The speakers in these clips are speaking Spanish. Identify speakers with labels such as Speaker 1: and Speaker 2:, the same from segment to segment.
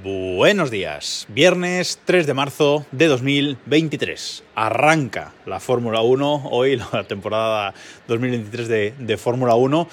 Speaker 1: Buenos días, viernes 3 de marzo de 2023. Arranca la Fórmula 1, hoy la temporada 2023 de, de Fórmula 1,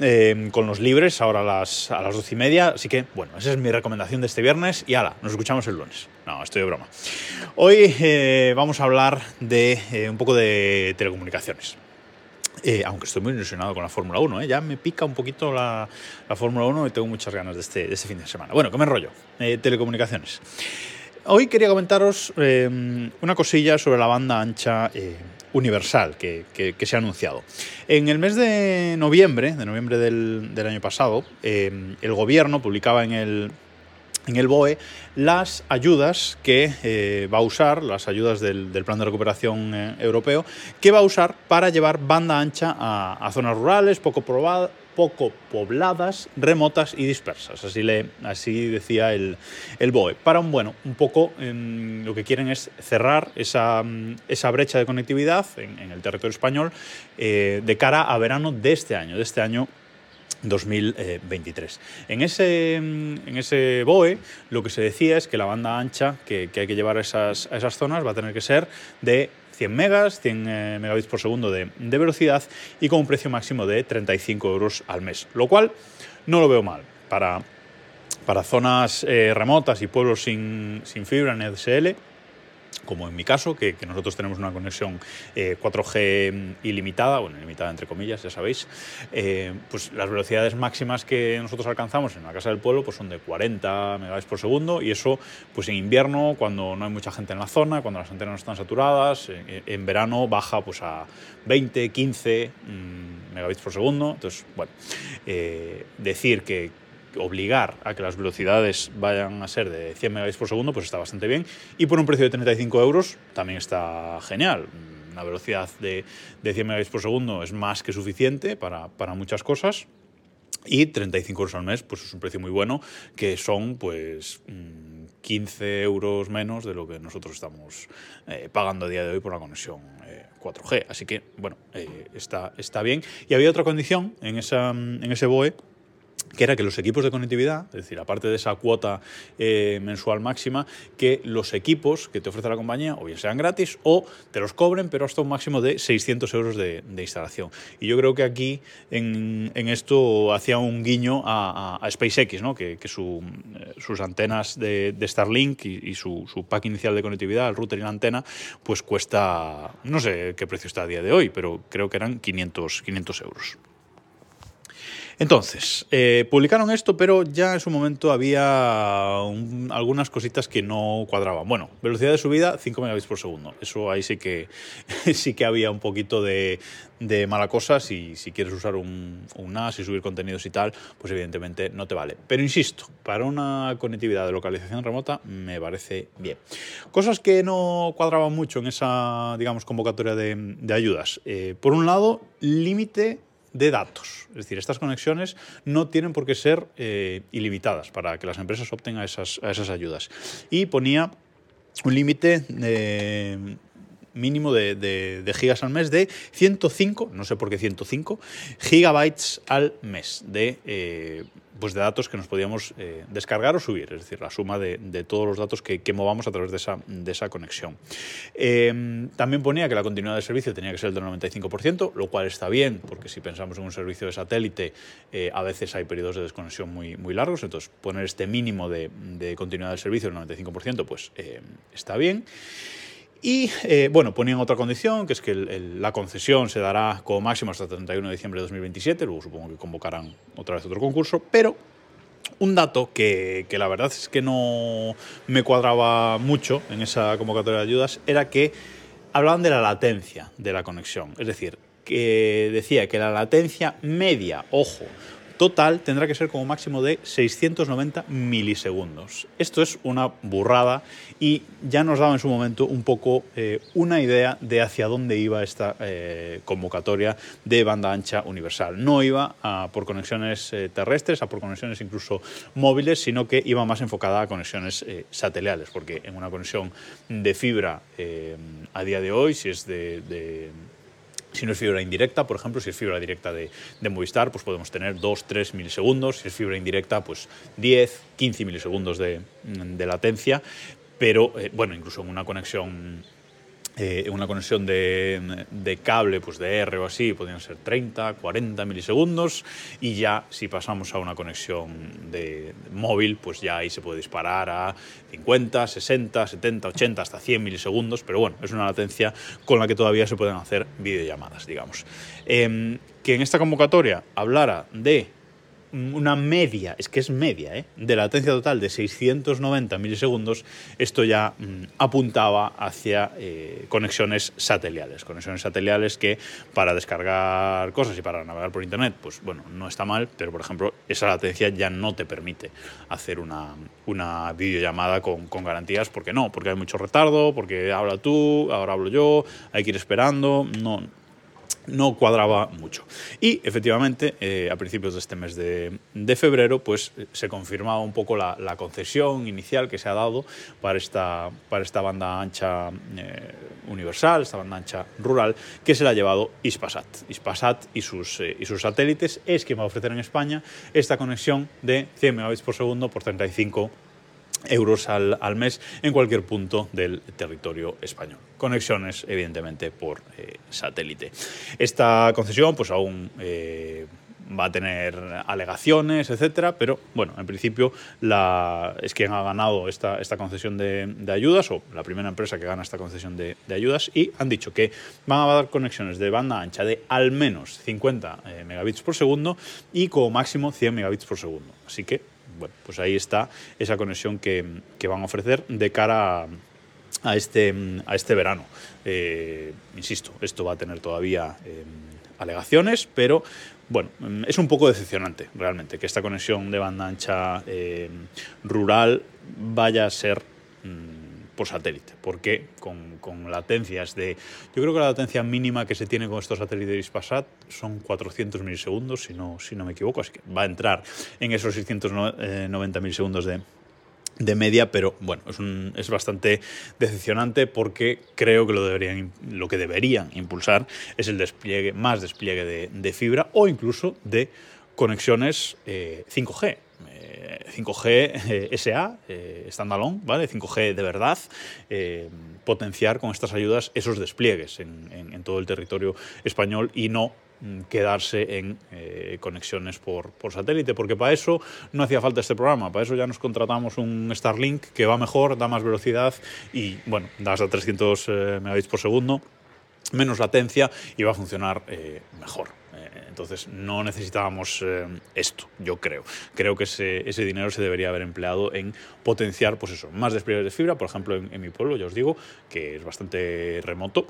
Speaker 1: eh, con los libres, ahora a las, a las 12 y media. Así que, bueno, esa es mi recomendación de este viernes y ala, nos escuchamos el lunes. No, estoy de broma. Hoy eh, vamos a hablar de eh, un poco de telecomunicaciones. Eh, aunque estoy muy ilusionado con la Fórmula 1, ¿eh? ya me pica un poquito la, la Fórmula 1 y tengo muchas ganas de este, de este, fin de semana. Bueno, que me enrollo. Eh, telecomunicaciones. Hoy quería comentaros una cosilla sobre la banda ancha universal que, se ha anunciado. En el mes de noviembre, de noviembre del año pasado, el gobierno publicaba en el en el BOE las ayudas que eh, va a usar, las ayudas del, Plan de Recuperación eh, Europeo, que va a usar para llevar banda ancha a, zonas rurales, poco, probada, poco pobladas, remotas y dispersas. Así, le, así decía el, BOE. Para un, bueno, un poco eh, lo que quieren es cerrar esa, esa brecha de conectividad en, en el territorio español eh, de cara a verano de este año, de este año 2023. En ese, en ese BOE lo que se decía es que la banda ancha que, hay que llevar a esas, esas, zonas va a tener que ser de 100 megas, 100 eh, megabits por segundo de, de, velocidad y con un precio máximo de 35 euros al mes, lo cual no lo veo mal para, para zonas eh, remotas y pueblos sin, sin fibra en EDSL como en mi caso, que, nosotros tenemos una conexión eh, 4G ilimitada, bueno, ilimitada entre comillas, ya sabéis, eh, pues las velocidades máximas que nosotros alcanzamos en la casa del pueblo pues son de 40 megabits por segundo y eso pues en invierno, cuando no hay mucha gente en la zona, cuando las antenas no están saturadas, en, en verano baja pues a 20, 15 mmm, megabits por segundo. Entonces, bueno, eh, decir que obligar a que las velocidades vayan a ser de 100 megabits por segundo, pues está bastante bien. Y por un precio de 35 euros también está genial. Una velocidad de, de 100 megabits por segundo es más que suficiente para, para muchas cosas. Y 35 euros al mes, pues es un precio muy bueno, que son pues 15 euros menos de lo que nosotros estamos eh, pagando a día de hoy por la conexión eh, 4G. Así que, bueno, eh, está, está bien. Y había otra condición en, esa, en ese BOE que era que los equipos de conectividad, es decir, aparte de esa cuota eh, mensual máxima, que los equipos que te ofrece la compañía o bien sean gratis o te los cobren, pero hasta un máximo de 600 euros de, instalación. Y yo creo que aquí en, esto hacía un guiño a, SpaceX, ¿no? que, eh, sus antenas de, Starlink y, su, pack inicial de conectividad, el router y la antena, pues cuesta, no sé qué precio está a día de hoy, pero creo que eran 500, 500 euros. Entonces, eh, publicaron esto, pero ya en su momento había un, algunas cositas que no cuadraban. Bueno, velocidad de subida 5 megabits por segundo. Eso ahí sí que, sí que había un poquito de, de mala cosa. Si, si quieres usar un, un, NAS y subir contenidos y tal, pues evidentemente no te vale. Pero insisto, para una conectividad de localización remota me parece bien. Cosas que no cuadraban mucho en esa, digamos, convocatoria de, de ayudas. Eh, por un lado, límite de datos. Es decir, estas conexiones no tienen por qué ser eh, ilimitadas para que las empresas opten a esas, a esas ayudas. Y ponía un límite eh, mínimo de, de, de, gigas al mes de 105, no sé por qué 105, gigabytes al mes de, eh, pues de datos que nos podíamos eh, descargar o subir, es decir, la suma de, de todos los datos que, que, movamos a través de esa, de esa conexión. Eh, también ponía que la continuidad del servicio tenía que ser del 95%, lo cual está bien, porque si pensamos en un servicio de satélite, eh, a veces hay periodos de desconexión muy, muy largos, entonces poner este mínimo de, de continuidad del servicio del 95%, pues eh, está bien. Y eh, bueno, ponían otra condición, que es que la concesión se dará como máximo hasta el 31 de diciembre de 2027, luego supongo que convocarán otra vez otro concurso, pero un dato que, que, la verdad es que no me cuadraba mucho en esa convocatoria de ayudas era que hablaban de la latencia de la conexión, es decir, que decía que la latencia media, ojo, total tendrá que ser como máximo de 690 milisegundos. Esto es una burrada y ya nos daba en su momento un poco eh, una idea de hacia dónde iba esta eh, convocatoria de banda ancha universal. No iba a por conexiones eh, terrestres, a por conexiones incluso móviles, sino que iba más enfocada a conexiones satelitales, porque en una conexión de fibra a día de hoy, si es de Si no es fibra indirecta, por ejemplo, si es fibra directa de, Movistar, pues podemos tener 2, 3 milisegundos. Si es fibra indirecta, pues 10, 15 milisegundos de, de latencia. Pero, eh, bueno, incluso en una conexión eh, una conexión de, de, cable pues de R o así podrían ser 30, 40 milisegundos y ya si pasamos a una conexión de, móvil pues ya ahí se puede disparar a 50, 60, 70, 80 hasta 100 milisegundos pero bueno es una latencia con la que todavía se pueden hacer videollamadas digamos. Eh, que en esta convocatoria hablara de una media, es que es media, ¿eh? de latencia total de 690 milisegundos, esto ya mm, apuntaba hacia eh, conexiones sateliales. Conexiones sateliales que para descargar cosas y para navegar por Internet, pues bueno, no está mal, pero por ejemplo, esa latencia ya no te permite hacer una, una videollamada con, con garantías, porque no, porque hay mucho retardo, porque habla tú, ahora hablo yo, hay que ir esperando, no no cuadraba mucho. Y efectivamente, eh, a principios de este mes de, de, febrero, pues se confirmaba un poco la, la, concesión inicial que se ha dado para esta, para esta banda ancha eh, universal, esta banda ancha rural, que se la ha llevado Ispasat. Ispasat y sus, eh, y sus satélites es quien va a ofrecer en España esta conexión de 100 megabits por segundo por 35 euros al, al, mes en cualquier punto del territorio español. Conexiones, evidentemente, por eh, satélite. Esta concesión, pues aún eh, va a tener alegaciones, etcétera, pero bueno, en principio la, es quien ha ganado esta, esta concesión de, ayudas, o la primera empresa que gana esta concesión de, ayudas, y han dicho que van a dar conexiones de banda ancha de al menos 50 eh, megabits por segundo y como máximo 100 megabits por segundo. Así que bueno, pues ahí está esa conexión que, que van a ofrecer de cara a, a, este, a este verano. Eh, insisto, esto va a tener todavía eh, alegaciones, pero bueno, es un poco decepcionante realmente que esta conexión de banda ancha eh, rural vaya a ser por satélite, porque con, latencias de... Yo creo que la latencia mínima que se tiene con estos satélites Ispasat son 400 milisegundos, si no, si no me equivoco, así que va a entrar en esos 690 milisegundos de, de media, pero bueno, es, es, bastante decepcionante porque creo que lo, deberían, lo que deberían impulsar es el despliegue, más despliegue de, de fibra o incluso de conexiones eh, 5G. 5G eh, SA, standalone, ¿vale? 5G de verdad, eh, potenciar con estas ayudas esos despliegues en, en, todo el territorio español y no quedarse en eh, conexiones por, por, satélite, porque para eso no hacía falta este programa, para eso ya nos contratamos un Starlink que va mejor, da más velocidad y, bueno, da hasta 300 eh, megabits por segundo, menos latencia y va a funcionar eh, mejor. Entonces no necesitábamos eh, esto, yo creo. Creo que ese, ese, dinero se debería haber empleado en potenciar, pues eso, más despliegues de fibra. Por ejemplo, en, en mi pueblo, ya os digo, que es bastante remoto,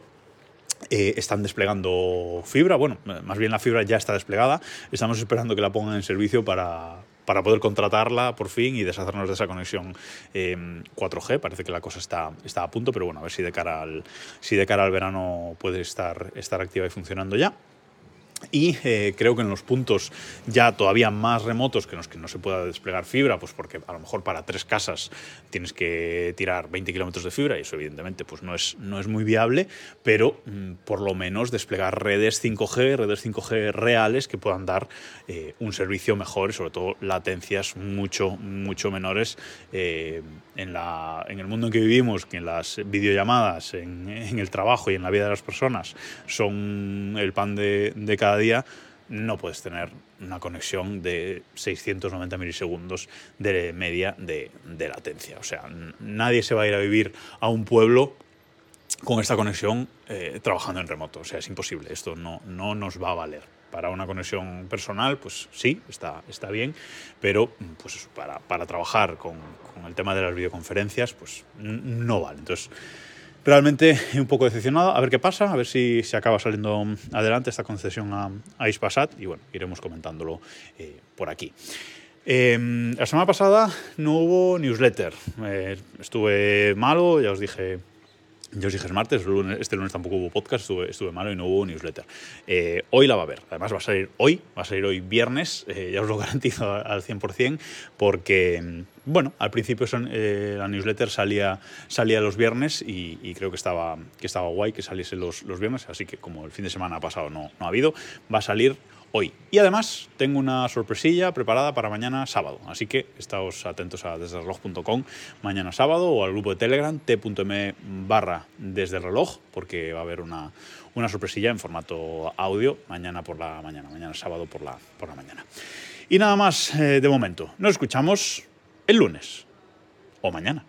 Speaker 1: eh, están desplegando fibra, bueno, más bien la fibra ya está desplegada, estamos esperando que la pongan en servicio para, para poder contratarla por fin y deshacernos de esa conexión eh, 4G. Parece que la cosa está, está a punto, pero bueno, a ver si de cara al, si de cara al verano puede estar, estar activa y funcionando ya. Y eh, creo que en los puntos ya todavía más remotos que los que no se pueda desplegar fibra, pues porque a lo mejor para tres casas tienes que tirar 20 kilómetros de fibra y eso evidentemente pues no es, no es muy viable, pero mmm, por lo menos desplegar redes 5G, redes 5G reales que puedan dar eh, un servicio mejor y sobre todo latencias mucho, mucho menores eh, en, la, en el mundo en que vivimos, que en las videollamadas, en, en el trabajo y en la vida de las personas son el pan de, de cada día, no puedes tener una conexión de 690 milisegundos de media de, latencia. O sea, nadie se va a ir a vivir a un pueblo con esta conexión eh, trabajando en remoto. O sea, es imposible. Esto no, no nos va a valer. Para una conexión personal, pues sí, está, está bien, pero pues para, para trabajar con, con el tema de las videoconferencias, pues no vale. Entonces, realmente un poco decepcionado. A ver qué pasa, a ver si se acaba saliendo adelante esta concesión a, a Ispasat y bueno, iremos comentándolo eh, por aquí. Eh, la semana pasada no hubo newsletter. Eh, estuve malo, ya os dije Yo os dije martes, este lunes tampoco hubo podcast, estuve, estuve malo y no hubo newsletter. Eh, hoy la va a haber, además va a salir hoy, va a salir hoy viernes, eh, ya os lo garantizo al 100%, porque, mm, bueno, al principio son, eh, la newsletter salía, salía los viernes y, creo que estaba, que estaba guay que saliese los, los viernes, así que como el fin de semana pasado no, no ha habido, va a salir hoy. Y además tengo una sorpresilla preparada para mañana sábado, así que estáos atentos a desdereloj.com mañana sábado o al grupo de Telegram t.m barra desde el reloj, porque va a haber una, una sorpresilla en formato audio mañana por la mañana, mañana sábado por la, por la mañana. Y nada más eh, de momento, nos escuchamos el lunes o mañana.